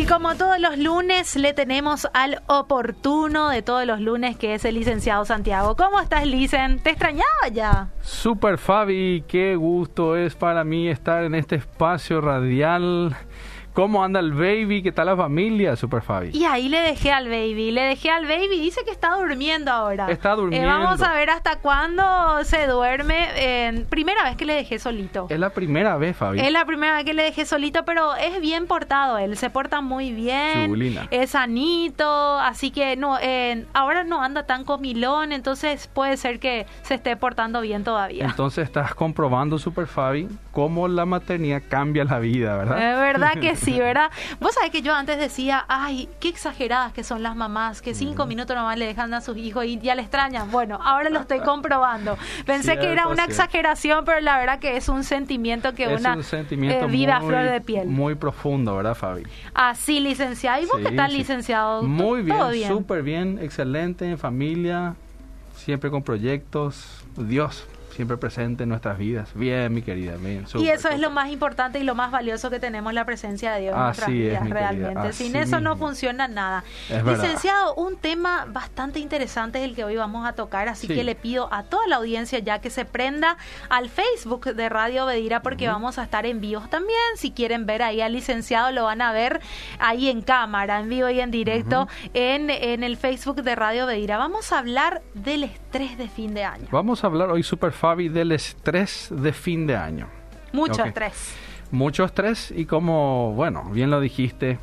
Y como todos los lunes, le tenemos al oportuno de todos los lunes, que es el licenciado Santiago. ¿Cómo estás, Licen? ¿Te extrañaba ya? Super Fabi, qué gusto es para mí estar en este espacio radial ¿Cómo anda el baby? ¿Qué tal la familia, Super Fabi? Y ahí le dejé al baby, le dejé al baby, dice que está durmiendo ahora. Está durmiendo. Eh, vamos a ver hasta cuándo se duerme. primera vez que le dejé solito. Es la primera vez, Fabi. Es la primera vez que le dejé solito, pero es bien portado él, se porta muy bien. Chulina. Es sanito, así que no, ahora no anda tan comilón, entonces puede ser que se esté portando bien todavía. Entonces estás comprobando, Super Fabi, cómo la maternidad cambia la vida, ¿verdad? Es verdad que sí, ¿verdad? Vos sabés que yo antes decía, ay, qué exageradas que son las mamás, que cinco minutos nomás le dejan a sus hijos y ya le extrañan. Bueno, ahora lo estoy comprobando. Pensé que era una exageración, pero la verdad que es un sentimiento que una un sentimiento eh, vida flor de piel. Muy profundo, ¿verdad, Fabi? Así, licenciado. ¿Y vos qué tal, licenciado? Muy bien, súper bien, excelente, en familia, siempre con proyectos. Dios, siempre presente en nuestras vidas. Bien, mi querida. Bien, y eso es lo más importante y lo más valioso que tenemos, la presencia de Dios en nuestras vidas, realmente. Sin eso no funciona nada. Licenciado, un tema bastante interesante es el que hoy vamos a tocar, así que le pido a toda la audiencia ya que se prenda al Facebook de Radio Bedira porque vamos a estar en vivo también. Si quieren ver ahí al licenciado, lo van a ver ahí en cámara, en vivo y en directo en, en el Facebook de Radio Bedira. Vamos a hablar del estrés de fin de año. Vamos a hablar hoy super fácil del estrés de fin de año. Mucho estrés. Mucho estrés y como, bueno, bien lo dijiste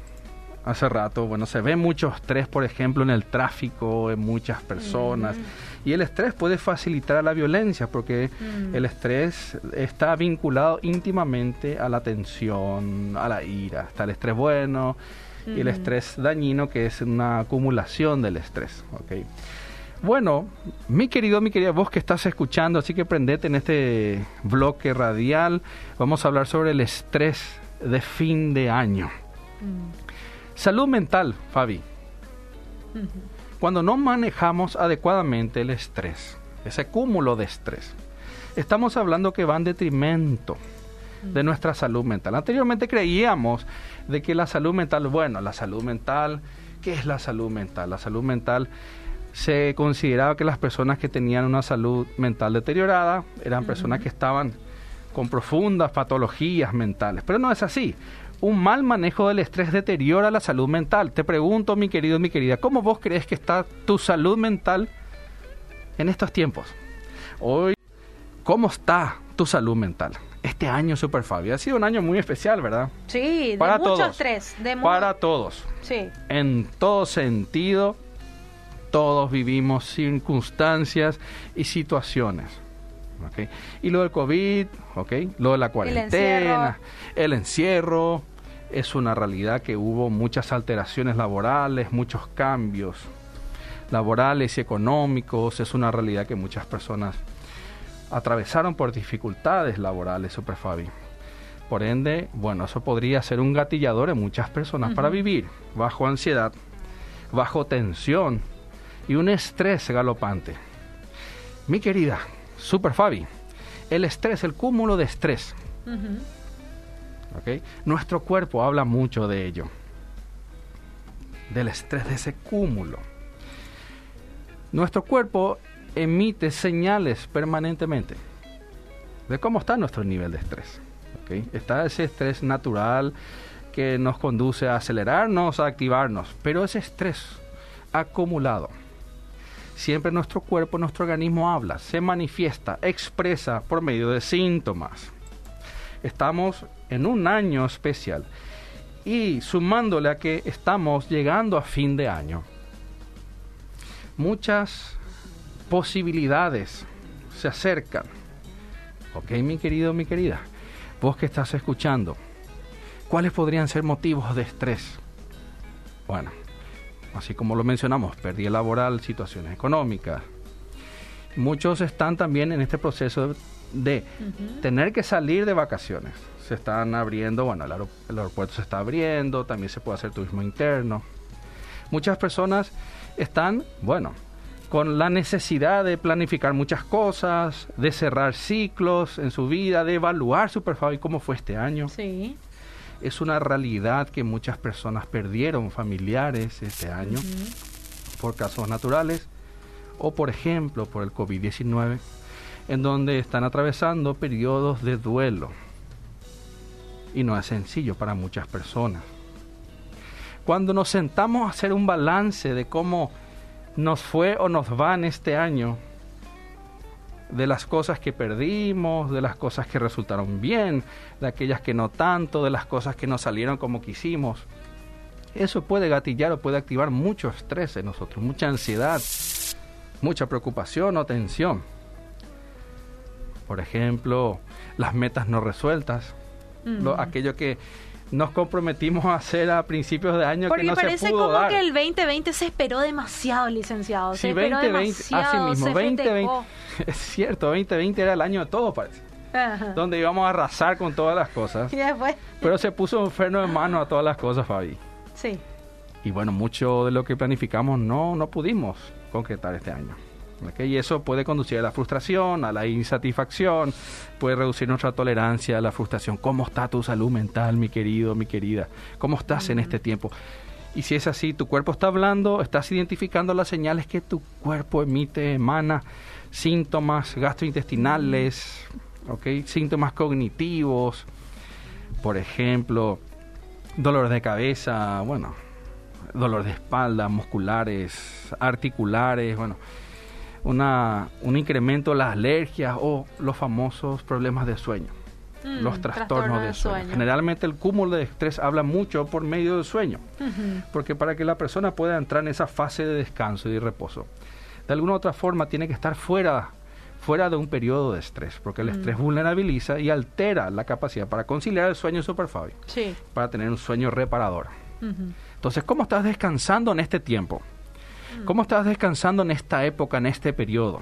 hace rato, bueno, se ve mucho estrés, por ejemplo, en el tráfico, en muchas personas. Y el estrés puede facilitar la violencia porque mm. el estrés está vinculado íntimamente a la tensión, a la ira. Está el estrés bueno y el estrés dañino que es una acumulación del estrés. ¿okay? Bueno, mi querido, mi querida, vos que estás escuchando, así que prendete en este bloque radial. Vamos a hablar sobre el estrés de fin de año. Mm. Salud mental, Fabi. Cuando no manejamos adecuadamente el estrés, ese cúmulo de estrés, estamos hablando que va en detrimento de mm. nuestra salud mental. Anteriormente creíamos de que la salud mental, bueno, la salud mental, ¿qué es la salud mental? La salud mental se consideraba que las personas que tenían una salud mental deteriorada eran personas que estaban con profundas patologías mentales. Pero no es así. Un mal manejo del estrés deteriora la salud mental. Te pregunto, mi querido, mi querida, ¿cómo vos crees que está tu salud mental en estos tiempos? Hoy, ¿cómo está tu salud mental? Este año, Super Fabio, ha sido un año muy especial, ¿verdad? Sí, de para mucho todos, estrés. De para todos. Sí. En todo sentido, todos vivimos circunstancias y situaciones. Y lo del COVID, ¿okay? lo de la cuarentena, el encierro. es una realidad que hubo muchas alteraciones laborales, muchos cambios laborales y económicos, es una realidad que muchas personas atravesaron por dificultades laborales, Super Fabi. Por ende, bueno, eso podría ser un gatillador en muchas personas para vivir bajo ansiedad, bajo tensión, y un estrés galopante. Mi querida, Super Fabi, el estrés, el cúmulo de estrés. Nuestro cuerpo habla mucho de ello, del estrés, de ese cúmulo. Nuestro cuerpo emite señales permanentemente de cómo está nuestro nivel de estrés. Está ese estrés natural que nos conduce a acelerarnos, a activarnos, pero ese estrés acumulado siempre nuestro cuerpo, nuestro organismo habla, se manifiesta, expresa por medio de síntomas. Estamos en un año especial y sumándole a que estamos llegando a fin de año, muchas posibilidades se acercan. Ok, mi querido, mi querida, vos que estás escuchando, ¿cuáles podrían ser motivos de estrés? Bueno, así como lo mencionamos, pérdida laboral, situaciones económicas. Muchos están también en este proceso de, tener que salir de vacaciones. Se están abriendo, bueno, el, aeropuerto se está abriendo, también se puede hacer turismo interno. Muchas personas están, bueno, con la necesidad de planificar muchas cosas, de cerrar ciclos en su vida, de evaluar su perfil y cómo fue este año. Sí. Es una realidad que muchas personas perdieron familiares este año por casos naturales o por ejemplo por el COVID-19, en donde están atravesando periodos de duelo. Y no es sencillo para muchas personas. Cuando nos sentamos a hacer un balance de cómo nos fue o nos va en este año, de las cosas que perdimos, de las cosas que resultaron bien, de aquellas que no tanto, de las cosas que no salieron como quisimos. Eso puede gatillar o puede activar mucho estrés en nosotros, mucha ansiedad, mucha preocupación o tensión. Por ejemplo, las metas no resueltas, aquello que nos comprometimos a hacer a principios de año que no se pudo como que el 2020 se esperó demasiado, licenciado. Sí, 2020, así mismo, 2020, es cierto, 2020 era el año de todo, parece. Donde íbamos a arrasar con todas las cosas. Pero se puso un freno de mano a todas las cosas, Fabi. Sí. Y bueno, mucho de lo que planificamos no, no pudimos concretar este año. Y eso puede conducir a la frustración, a la insatisfacción, puede reducir nuestra tolerancia a la frustración. ¿Cómo está tu salud mental, mi querido, mi querida? ¿Cómo estás en este tiempo? Y si es así, tu cuerpo está hablando, estás identificando las señales que tu cuerpo emite, emana, síntomas gastrointestinales, ¿okay? síntomas cognitivos, por ejemplo, dolor de cabeza, bueno, dolor de espalda, musculares, articulares, bueno, una, un incremento de las alergias o los famosos problemas de sueño, mm, los trastornos de, sueño. Generalmente el cúmulo de estrés habla mucho por medio del sueño, porque para que la persona pueda entrar en esa fase de descanso y reposo, de alguna u otra forma tiene que estar fuera fuera de un periodo de estrés, porque el mm. estrés vulnerabiliza y altera la capacidad para conciliar el sueño sí. para tener un sueño reparador. Entonces, ¿cómo estás descansando en este tiempo? ¿Cómo estás descansando en esta época, en este periodo?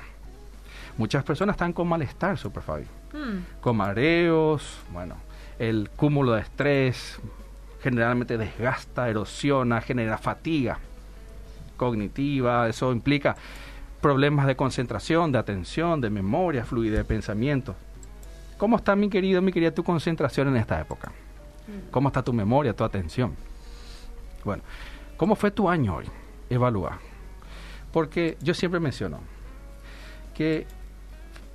Muchas personas están con malestar, Super Fabio. Mm. Con mareos, bueno, el cúmulo de estrés generalmente desgasta, erosiona, genera fatiga cognitiva, eso implica problemas de concentración, de atención, de memoria, fluidez de pensamiento. ¿Cómo está mi querido, mi querida, tu concentración en esta época? Mm. ¿Cómo está tu memoria, tu atención? Bueno, ¿cómo fue tu año hoy? Evalúa. Porque yo siempre menciono que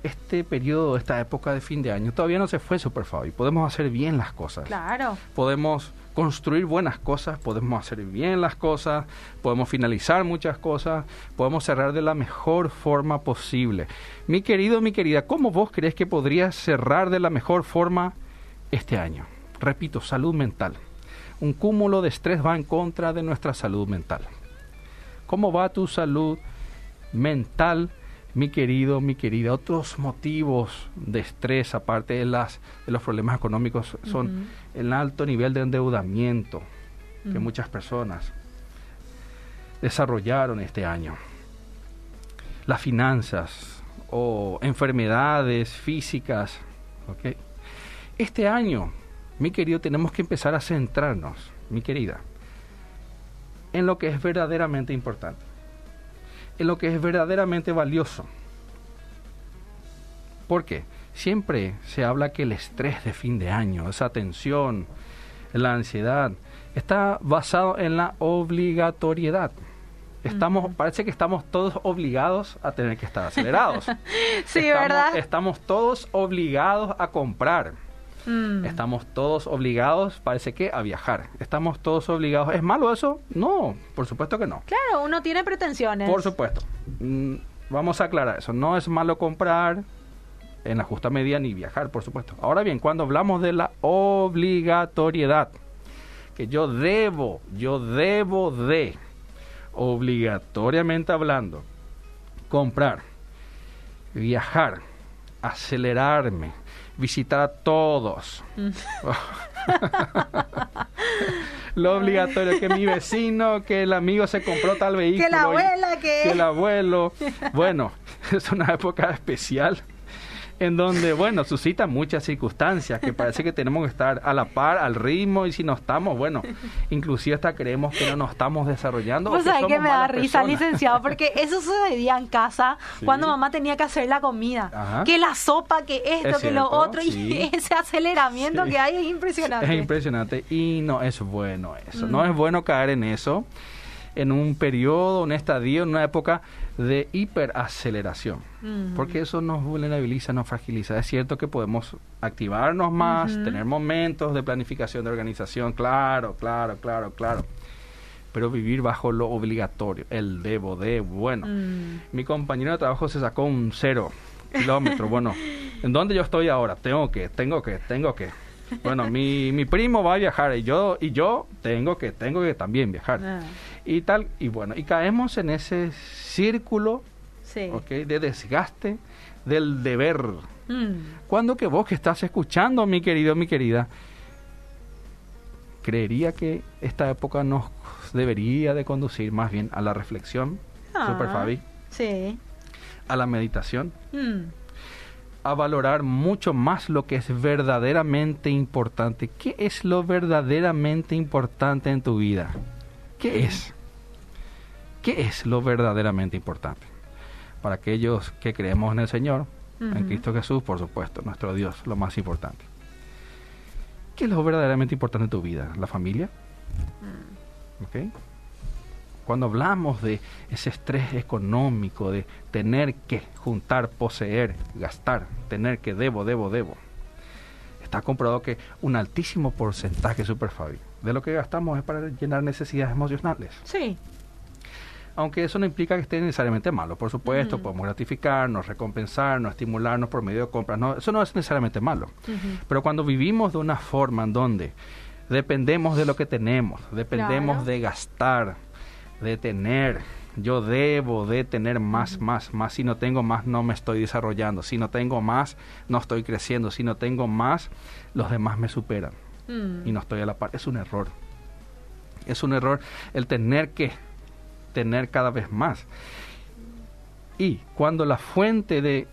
este periodo, esta época de fin de año, todavía no se fue super y podemos hacer bien las cosas. Claro. Podemos construir buenas cosas, podemos hacer bien las cosas, podemos finalizar muchas cosas, podemos cerrar de la mejor forma posible. Mi querido, mi querida, ¿cómo vos crees que podrías cerrar de la mejor forma este año? Repito, salud mental. Un cúmulo de estrés va en contra de nuestra salud mental. ¿Cómo va tu salud mental, mi querido, mi querida? Otros motivos de estrés, aparte de, las, de los problemas económicos, son el alto nivel de endeudamiento que muchas personas desarrollaron este año. Las finanzas o enfermedades físicas. Este año, mi querido, tenemos que empezar a centrarnos, mi querida, en lo que es verdaderamente importante, en lo que es verdaderamente valioso. ¿Por qué? Siempre se habla que el estrés de fin de año, esa tensión, la ansiedad, está basado en la obligatoriedad. Estamos, parece que estamos todos obligados a tener que estar acelerados. sí, ¿verdad? Estamos todos obligados a comprar. Mm. Estamos todos obligados, parece que, a viajar. Estamos todos obligados. ¿Es malo eso? No, por supuesto que no. Claro, uno tiene pretensiones. Por supuesto. Mm, vamos a aclarar eso. No es malo comprar en la justa medida ni viajar, por supuesto. Ahora bien, cuando hablamos de la obligatoriedad, que yo debo, yo debo de, obligatoriamente hablando, comprar, viajar, acelerarme, visitar a todos. Mm. Lo obligatorio, que mi vecino, que el amigo se compró tal vehículo. Que la abuela, que... Que el abuelo. Bueno, es una época especial en donde, bueno, suscita muchas circunstancias que parece que tenemos que estar a la par, al ritmo, y si no estamos, bueno, inclusive hasta creemos que no nos estamos desarrollando. Pues que, que me da risa, licenciado, porque eso sucedía en casa cuando mamá tenía que hacer la comida, que la sopa, que esto, que lo otro, y ese aceleramiento que hay es impresionante. Es impresionante y no es bueno eso, no es bueno caer en eso en un periodo, un estadio, en una época de hiperaceleración, porque eso nos vulnerabiliza, nos fragiliza. Es cierto que podemos activarnos más, tener momentos de planificación, de organización, claro, claro, claro, claro, pero vivir bajo lo obligatorio, el debo de, bueno, mm. mi compañero de trabajo se sacó un cero kilómetro, bueno, ¿en dónde yo estoy ahora? Tengo que, tengo que, tengo que. Bueno, mi, mi primo va a viajar y yo, y yo tengo que, tengo que también viajar. Ah y tal, y bueno, y caemos en ese círculo de desgaste del deber. Mm. Cuando que vos que estás escuchando, mi querido, mi querida, creería que esta época nos debería de conducir más bien a la reflexión, Super ah, Fabi, sí. a la meditación, mm. A valorar mucho más lo que es verdaderamente importante. ¿Qué es lo verdaderamente importante en tu vida? ¿Qué es? ¿Qué es lo verdaderamente importante? Para aquellos que creemos en el Señor, en Cristo Jesús, por supuesto, nuestro Dios, lo más importante. ¿Qué es lo verdaderamente importante en tu vida? ¿La familia? Mm. Cuando hablamos de ese estrés económico, de tener que juntar, poseer, gastar, tener que debo, debo, debo, está comprobado que un altísimo porcentaje, Super Fabi, de lo que gastamos es para llenar necesidades emocionales. Sí. Aunque eso no implica que esté necesariamente malo, por supuesto, podemos gratificarnos, recompensarnos, estimularnos por medio de compras, no, eso no es necesariamente malo. Pero cuando vivimos de una forma en donde dependemos de lo que tenemos, dependemos de gastar, de tener, yo debo de tener más, más, más. Si no tengo más, no me estoy desarrollando. Si no tengo más, no estoy creciendo. Si no tengo más, los demás me superan. Mm. Y no estoy a la par. Es un error. Es un error el tener que tener cada vez más. Y cuando la fuente de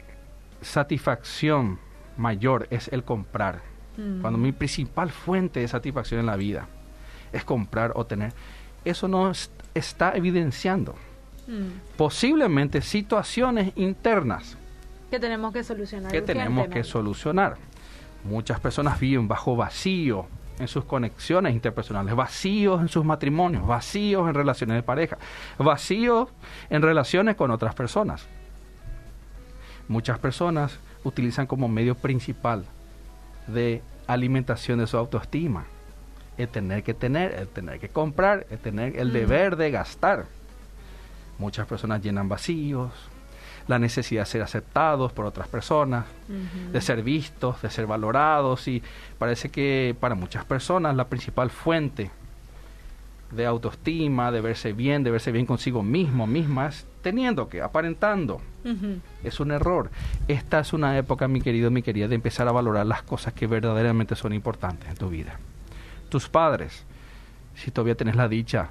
satisfacción mayor es el comprar, mm. cuando mi principal fuente de satisfacción en la vida es comprar o tener, eso nos está evidenciando mm. posiblemente situaciones internas que tenemos que solucionar. Que tenemos que solucionar. Muchas personas viven bajo vacío, en sus conexiones interpersonales, vacíos en sus matrimonios, vacíos en relaciones de pareja, vacíos en relaciones con otras personas. Muchas personas utilizan como medio principal de alimentación de su autoestima el tener que tener, el tener que comprar, el tener el mm. deber de gastar. Muchas personas llenan vacíos, la necesidad de ser aceptados por otras personas, de ser vistos, de ser valorados y parece que para muchas personas la principal fuente de autoestima, de verse bien, de verse bien consigo mismo, mismas, teniendo que, aparentando. Es un error. Esta es una época, mi querido, mi querida, de empezar a valorar las cosas que verdaderamente son importantes en tu vida. Tus padres, si todavía tienes la dicha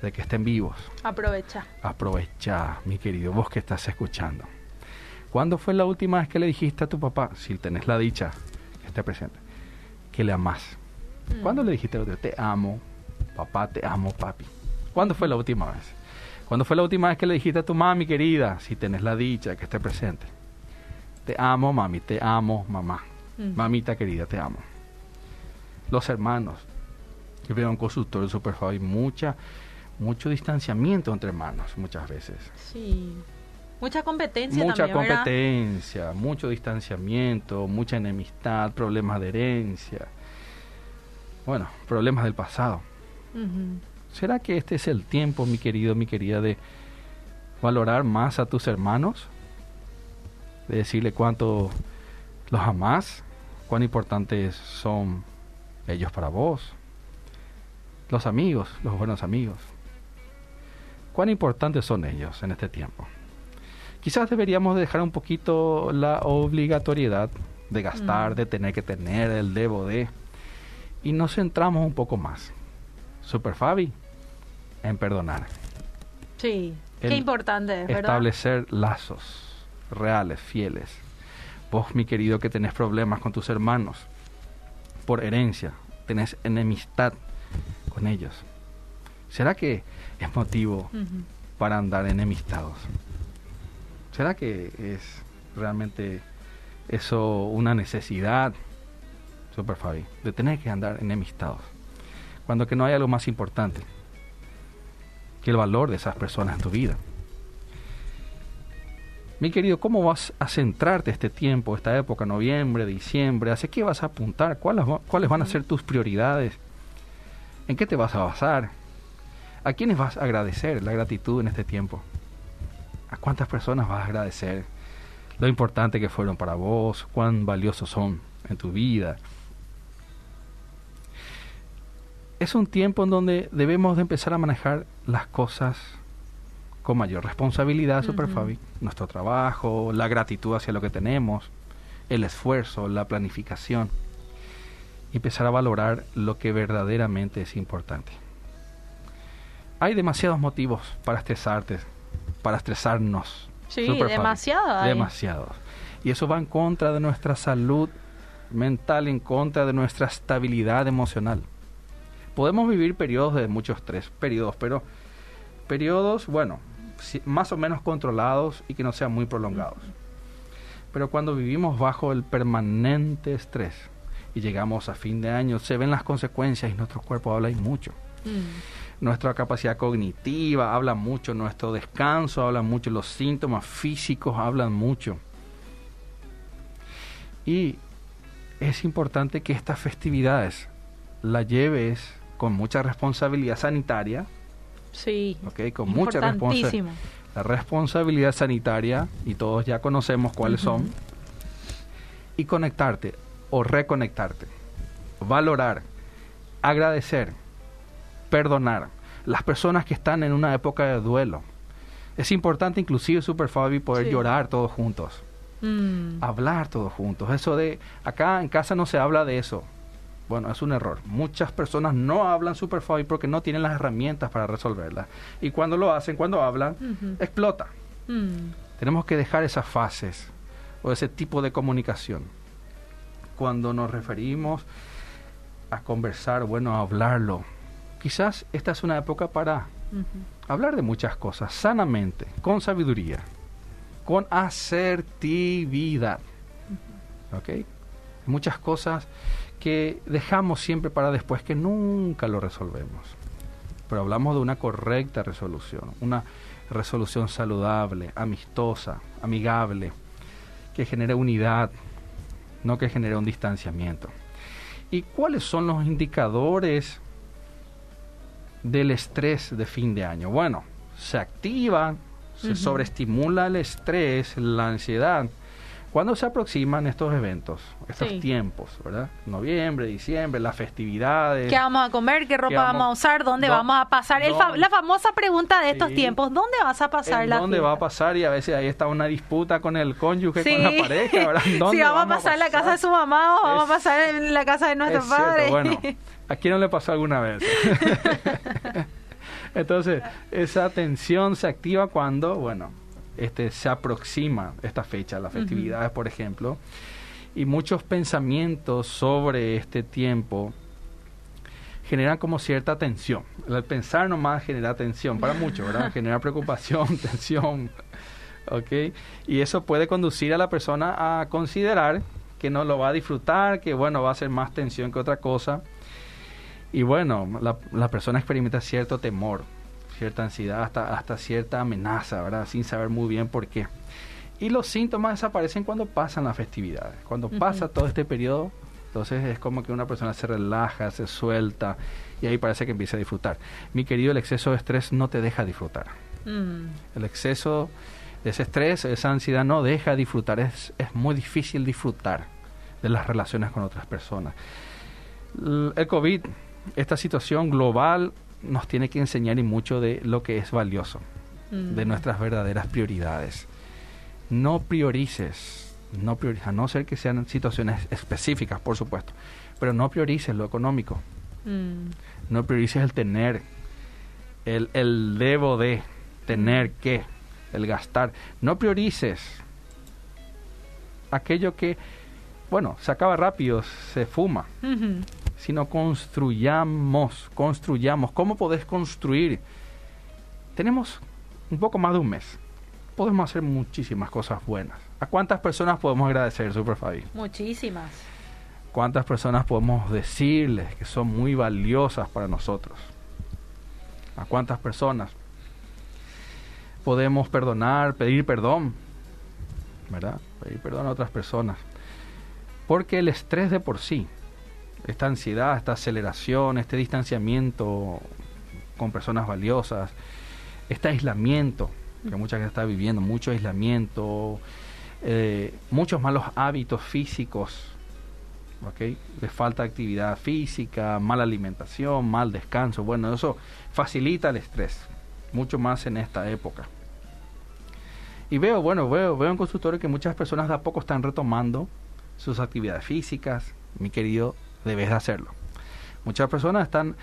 de que estén vivos. Aprovecha. Aprovecha, mi querido, vos que estás escuchando. ¿Cuándo fue la última vez que le dijiste a tu papá, si tenés la dicha, que esté presente, que le amás? Mm. ¿Cuándo le dijiste, te amo, papá, te amo, papi? ¿Cuándo fue la última vez? ¿Cuándo fue la última vez que le dijiste a tu mami querida, si tenés la dicha, que esté presente? Te amo, mami, te amo, mamá. Mm. Mamita querida, te amo. Los hermanos. Yo veo un consultorio super mucha mucho distanciamiento entre hermanos muchas veces. Sí. Mucha competencia. Mucha competencia, mucho distanciamiento, mucha enemistad, problemas de herencia. Bueno, problemas del pasado. ¿Será que este es el tiempo, mi querido, mi querida, de valorar más a tus hermanos? De decirle cuánto los amás, cuán importantes son ellos para vos. Los amigos, los buenos amigos cuán importantes son ellos en este tiempo. Quizás deberíamos dejar un poquito la obligatoriedad de gastar, mm. de tener que tener, el debo de, y nos centramos un poco más. Super Fabi, en perdonar. Sí, qué importante, Establecer lazos reales, fieles. Vos, mi querido, que tenés problemas con tus hermanos por herencia, tenés enemistad con ellos. ¿Será que es motivo para andar enemistados? ¿Será que es realmente eso una necesidad, Super Fabi, de tener que andar enemistados? Cuando que no hay algo más importante que el valor de esas personas en tu vida. Mi querido, ¿cómo vas a centrarte este tiempo, esta época, noviembre, diciembre? ¿Hacia qué vas a apuntar? ¿Cuáles, ¿Cuáles van a ser tus prioridades? ¿En qué te vas a basar? ¿A quiénes vas a agradecer la gratitud en este tiempo? ¿A cuántas personas vas a agradecer lo importante que fueron para vos? ¿Cuán valiosos son en tu vida? Es un tiempo en donde debemos de empezar a manejar las cosas con mayor responsabilidad, Super Fabi. Nuestro trabajo, la gratitud hacia lo que tenemos, el esfuerzo, la planificación. Y empezar a valorar lo que verdaderamente es importante. Hay demasiados motivos para estresarte, para estresarnos. Sí, demasiado. Demasiados. Y eso va en contra de nuestra salud mental, en contra de nuestra estabilidad emocional. Podemos vivir periodos de muchos estrés, periodos, pero periodos, bueno, más o menos controlados y que no sean muy prolongados. Pero cuando vivimos bajo el permanente estrés y llegamos a fin de año, se ven las consecuencias y nuestro cuerpo habla y mucho. Mm. Nuestra capacidad cognitiva habla mucho, nuestro descanso habla mucho, los síntomas físicos hablan mucho. Y es importante que estas festividades las lleves con mucha responsabilidad sanitaria, Sí. Okay, con mucha responsabilidad. La responsabilidad sanitaria, y todos ya conocemos cuáles son. Y conectarte o reconectarte. Valorar, agradecer, perdonar. Las personas que están en una época de duelo. Es importante inclusive, Super Fabi, poder llorar todos juntos. Mm. Hablar todos juntos. Eso de, acá en casa no se habla de eso. Bueno, es un error. Muchas personas no hablan Superfabi porque no tienen las herramientas para resolverla. Y cuando lo hacen, cuando hablan, explota. Mm. Tenemos que dejar esas fases o ese tipo de comunicación. Cuando nos referimos a conversar, bueno, a hablarlo. Quizás esta es una época para hablar de muchas cosas sanamente, con sabiduría, con asertividad. ¿Ok? Muchas cosas que dejamos siempre para después, que nunca lo resolvemos. Pero hablamos de una correcta resolución, una resolución saludable, amistosa, amigable, que genere unidad, no que genere un distanciamiento. ¿Y cuáles son los indicadores del estrés de fin de año? Bueno, se activa, se sobreestimula el estrés, la ansiedad, ¿Cuándo se aproximan estos eventos, estos tiempos, verdad? Noviembre, diciembre, las festividades. ¿Qué vamos a comer? ¿Qué ropa vamos, a usar? ¿Dónde vamos a pasar? la famosa pregunta de estos tiempos, ¿dónde vas a pasar la ¿Dónde va a pasar? Y a veces ahí está una disputa con el cónyuge, con la pareja, ¿verdad? ¿Dónde si vamos, a pasar en la casa de su mamá o vamos a pasar en la casa de nuestro padre. Bueno, ¿a quién no le pasó alguna vez? Entonces, esa tensión se activa cuando, bueno, este, se aproxima esta fecha, las festividades, por ejemplo, y muchos pensamientos sobre este tiempo generan como cierta tensión. El pensar nomás genera tensión para muchos, ¿verdad? Genera preocupación, tensión, ¿ok? Y eso puede conducir a la persona a considerar que no lo va a disfrutar, que bueno, va a ser más tensión que otra cosa. Y bueno, la, la persona experimenta cierto temor cierta ansiedad, hasta, hasta cierta amenaza, ¿verdad? Sin saber muy bien por qué. Y los síntomas desaparecen cuando pasan las festividades. Cuando pasa todo este periodo, entonces es como que una persona se relaja, se suelta y ahí parece que empieza a disfrutar. Mi querido, el exceso de estrés no te deja disfrutar. Mm. El exceso de ese estrés, esa ansiedad no deja disfrutar. Es, es muy difícil disfrutar de las relaciones con otras personas. El COVID, esta situación global nos tiene que enseñar y mucho de lo que es valioso, de mm. nuestras verdaderas prioridades. No priorices, no priorices, a no ser que sean situaciones específicas, por supuesto, pero no priorices lo económico. Mm. No priorices el tener, el, el debo de, tener que, el gastar. No priorices aquello que, bueno, se acaba rápido, se fuma, sino construyamos, construyamos. ¿Cómo podés construir? Tenemos un poco más de un mes. Podemos hacer muchísimas cosas buenas. ¿A cuántas personas podemos agradecer, Super Fabi? Muchísimas. ¿Cuántas personas podemos decirles que son muy valiosas para nosotros? ¿A cuántas personas podemos perdonar, pedir perdón? ¿Verdad? Pedir perdón a otras personas. Porque el estrés de por sí, esta ansiedad, esta aceleración, este distanciamiento con personas valiosas, este aislamiento que mucha gente está viviendo, mucho aislamiento, eh, muchos malos hábitos físicos, ¿okay? de falta de actividad física, mala alimentación, mal descanso, bueno, eso facilita el estrés, mucho más en esta época. Y veo, bueno, veo, veo en consultorio que muchas personas de a poco están retomando sus actividades físicas, mi querido debes de hacerlo. Muchas personas están,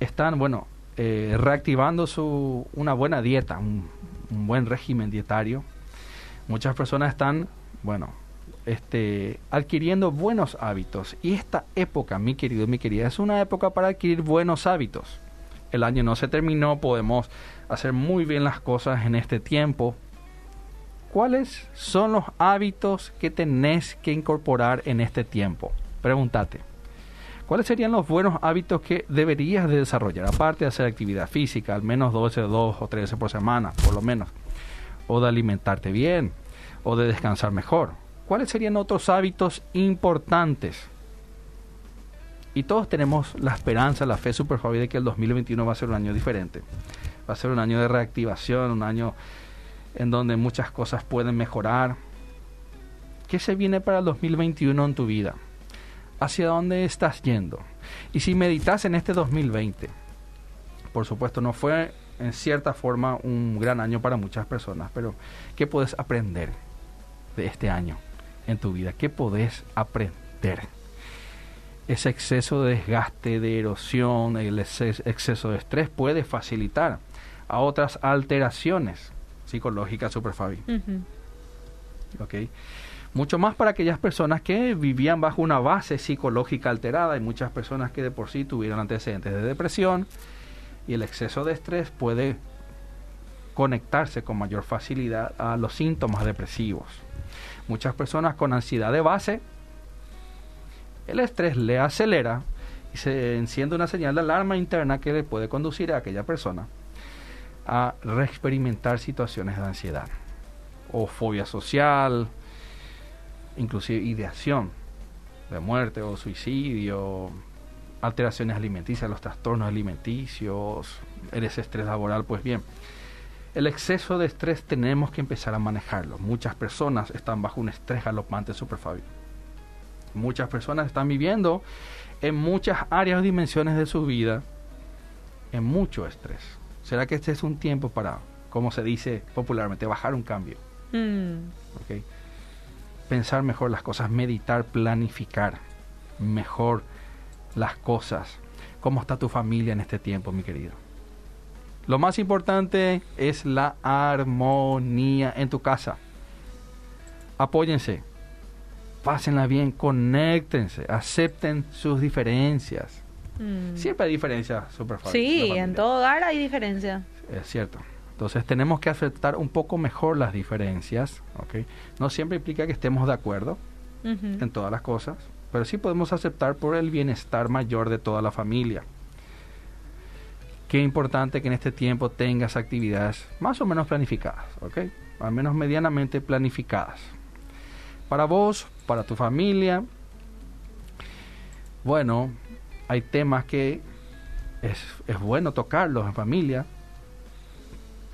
están bueno, eh, reactivando su, una buena dieta, un, buen régimen dietario. Muchas personas están, bueno, este, adquiriendo buenos hábitos. Y esta época, mi querido, mi querida, es una época para adquirir buenos hábitos. El año no se terminó, podemos hacer muy bien las cosas en este tiempo. ¿Cuáles son los hábitos que tenés que incorporar en este tiempo? Pregúntate. ¿Cuáles serían los buenos hábitos que deberías de desarrollar? Aparte de hacer actividad física, al menos 12, 2 o 13 por semana, por lo menos. O de alimentarte bien, o de descansar mejor. ¿Cuáles serían otros hábitos importantes? Y todos tenemos la esperanza, la fe super de que el 2021 va a ser un año diferente. Va a ser un año de reactivación, un año en donde muchas cosas pueden mejorar. ¿Qué se viene para el 2021 en tu vida? Hacia dónde estás yendo. Y si meditas en este 2020, por supuesto no fue en cierta forma un gran año para muchas personas, pero ¿qué puedes aprender de este año en tu vida? ¿Qué puedes aprender? Ese exceso de desgaste, de erosión, el exceso de estrés puede facilitar a otras alteraciones psicológicas, Super Fabi. Mucho más para aquellas personas que vivían bajo una base psicológica alterada. Hay muchas personas que de por sí tuvieron antecedentes de depresión y el exceso de estrés puede conectarse con mayor facilidad a los síntomas depresivos. Muchas personas con ansiedad de base, el estrés le acelera y se enciende una señal de alarma interna que le puede conducir a aquella persona a reexperimentar situaciones de ansiedad o fobia social, inclusive ideación de muerte o suicidio, alteraciones alimenticias, los trastornos alimenticios, eres estrés laboral, pues bien, el exceso de estrés tenemos que empezar a manejarlo. Muchas personas están bajo un estrés galopante superfabio. Muchas personas están viviendo en muchas áreas o dimensiones de su vida en mucho estrés. ¿Será que este es un tiempo para, como se dice popularmente, bajar un cambio? Mm pensar mejor las cosas, meditar, planificar mejor las cosas. ¿Cómo está tu familia en este tiempo, mi querido? Lo más importante es la armonía en tu casa. Apóyense, pásenla bien, conéctense, acepten sus diferencias. Mm. Siempre hay diferencias súper Sí, en todo hogar hay diferencias. Es cierto. Entonces tenemos que aceptar un poco mejor las diferencias, ¿ok? No siempre implica que estemos de acuerdo en todas las cosas, pero sí podemos aceptar por el bienestar mayor de toda la familia. Qué importante que en este tiempo tengas actividades más o menos planificadas, ¿ok? Al menos medianamente planificadas. Para vos, para tu familia, bueno, hay temas que es, es bueno tocarlos en familia,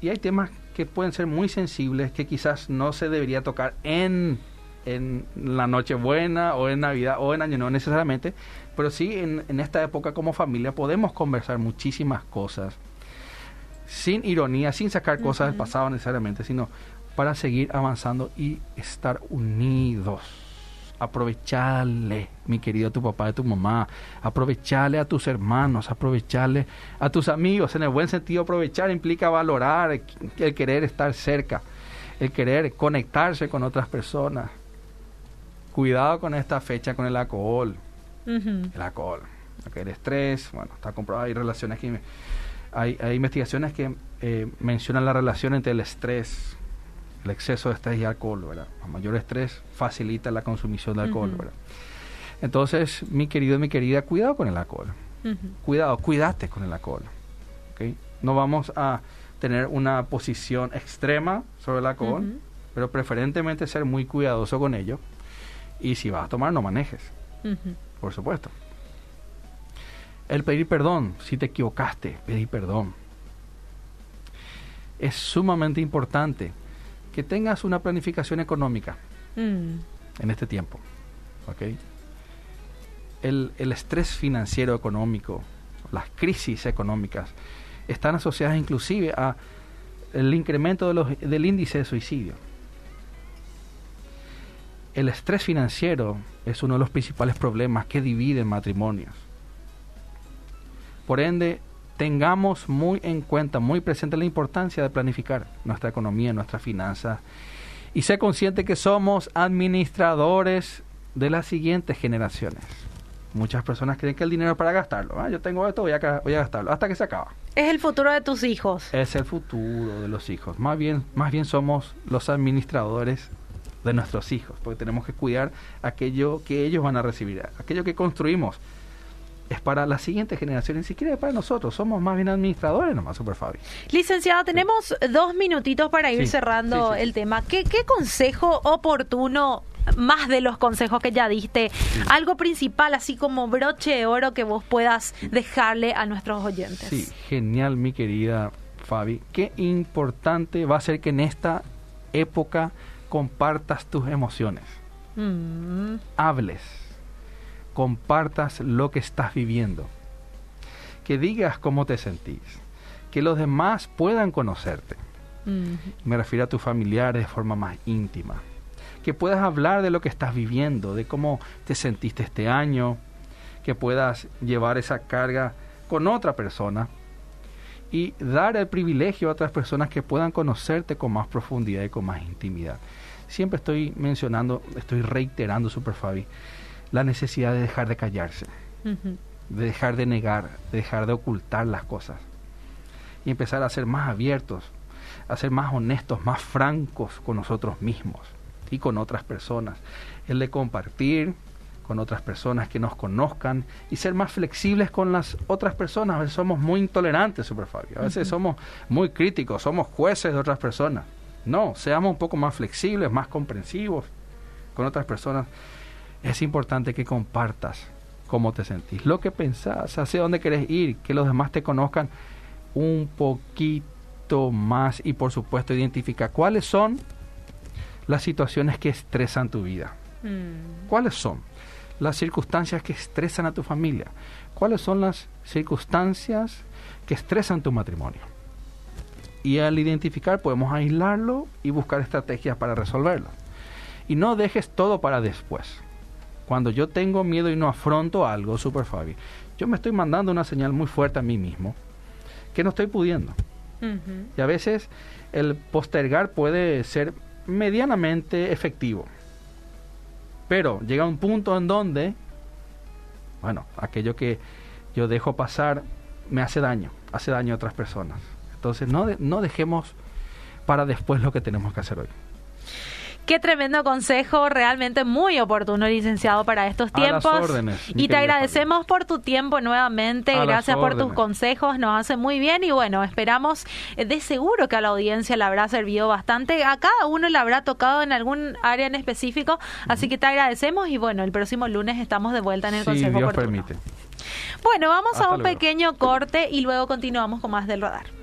y hay temas que pueden ser muy sensibles que quizás no se debería tocar en, en la Nochebuena o en Navidad o en Año no necesariamente, pero sí en, en esta época como familia podemos conversar muchísimas cosas. Sin ironía, sin sacar cosas del pasado necesariamente, sino para seguir avanzando y estar unidos aprovecharle, mi querido, a tu papá, a tu mamá, aprovecharle a tus hermanos, aprovecharle a tus amigos, en el buen sentido aprovechar implica valorar, el querer estar cerca, el querer conectarse con otras personas, cuidado con esta fecha con el alcohol. El alcohol. el estrés, bueno, está comprobado, hay relaciones que... Hay, hay investigaciones que eh, mencionan la relación entre el estrés, el exceso de estrés y alcohol, ¿verdad? A mayor estrés facilita la consumición de alcohol, ¿verdad? Entonces, mi querido y mi querida, cuidado con el alcohol. Cuidado, cuídate con el alcohol. ¿okay? No vamos a tener una posición extrema sobre el alcohol, pero preferentemente ser muy cuidadoso con ello. Y si vas a tomar, no manejes. Por supuesto. El pedir perdón, si te equivocaste, pedir perdón. Es sumamente importante que tengas una planificación económica mm. en este tiempo. ¿okay? El, el, estrés financiero económico, las crisis económicas, están asociadas inclusive a el incremento de los, del índice de suicidio. El estrés financiero es uno de los principales problemas que dividen matrimonios. Por ende, tengamos muy en cuenta, muy presente la importancia de planificar nuestra economía, nuestras finanzas y ser consciente que somos administradores de las siguientes generaciones. Muchas personas creen que el dinero es para gastarlo. ¿ah? Yo tengo esto, voy a, voy a gastarlo hasta que se acaba. Es el futuro de tus hijos. Es el futuro de los hijos. Más bien, más bien somos los administradores de nuestros hijos, porque tenemos que cuidar aquello que ellos van a recibir, aquello que construimos. Es para la siguiente generación, ni siquiera es para nosotros, somos más bien administradores nomás, Super Fabi. Licenciado, tenemos dos minutitos para ir cerrando el tema. ¿Qué, ¿Qué consejo oportuno más de los consejos que ya diste, algo principal, así como broche de oro que vos puedas dejarle a nuestros oyentes. Sí, genial, mi querida Fabi. Qué importante va a ser que en esta época compartas tus emociones. Mm. Hables. Compartas lo que estás viviendo. Que digas cómo te sentís. Que los demás puedan conocerte. Me refiero a tus familiares de forma más íntima. Que puedas hablar de lo que estás viviendo, de cómo te sentiste este año. Que puedas llevar esa carga con otra persona y dar el privilegio a otras personas que puedan conocerte con más profundidad y con más intimidad siempre estoy mencionando, estoy reiterando, Super Fabi, la necesidad de dejar de callarse, de dejar de negar, de dejar de ocultar las cosas y empezar a ser más abiertos, a ser más honestos, más francos con nosotros mismos y con otras personas. El de compartir con otras personas que nos conozcan y ser más flexibles con las otras personas. A veces somos muy intolerantes, Super Fabi. A veces somos muy críticos, somos jueces de otras personas. No, seamos un poco más flexibles, más comprensivos con otras personas. Es importante que compartas cómo te sentís, lo que pensás, hacia dónde querés ir, que los demás te conozcan un poquito más y por supuesto identifica cuáles son las situaciones que estresan tu vida. Mm. ¿Cuáles son las circunstancias que estresan a tu familia? ¿Cuáles son las circunstancias que estresan tu matrimonio? Y al identificar podemos aislarlo y buscar estrategias para resolverlo. Y no dejes todo para después. Cuando yo tengo miedo y no afronto algo, Super Fabi, yo me estoy mandando una señal muy fuerte a mí mismo que no estoy pudiendo. Y a veces el postergar puede ser medianamente efectivo. Pero llega un punto en donde, bueno, aquello que yo dejo pasar me hace daño, hace daño a otras personas. Entonces no, no dejemos para después lo que tenemos que hacer hoy. Qué tremendo consejo, realmente muy oportuno, licenciado, para estos tiempos. y te agradecemos por tu tiempo nuevamente, gracias por tus consejos, nos hace muy bien. Y bueno, esperamos eh, de seguro que a la audiencia le habrá servido bastante, a cada uno le habrá tocado en algún área en específico, así que te agradecemos y bueno, el próximo lunes estamos de vuelta en el Consejo Dios permite. Bueno, vamos a un pequeño corte y luego continuamos con más del radar.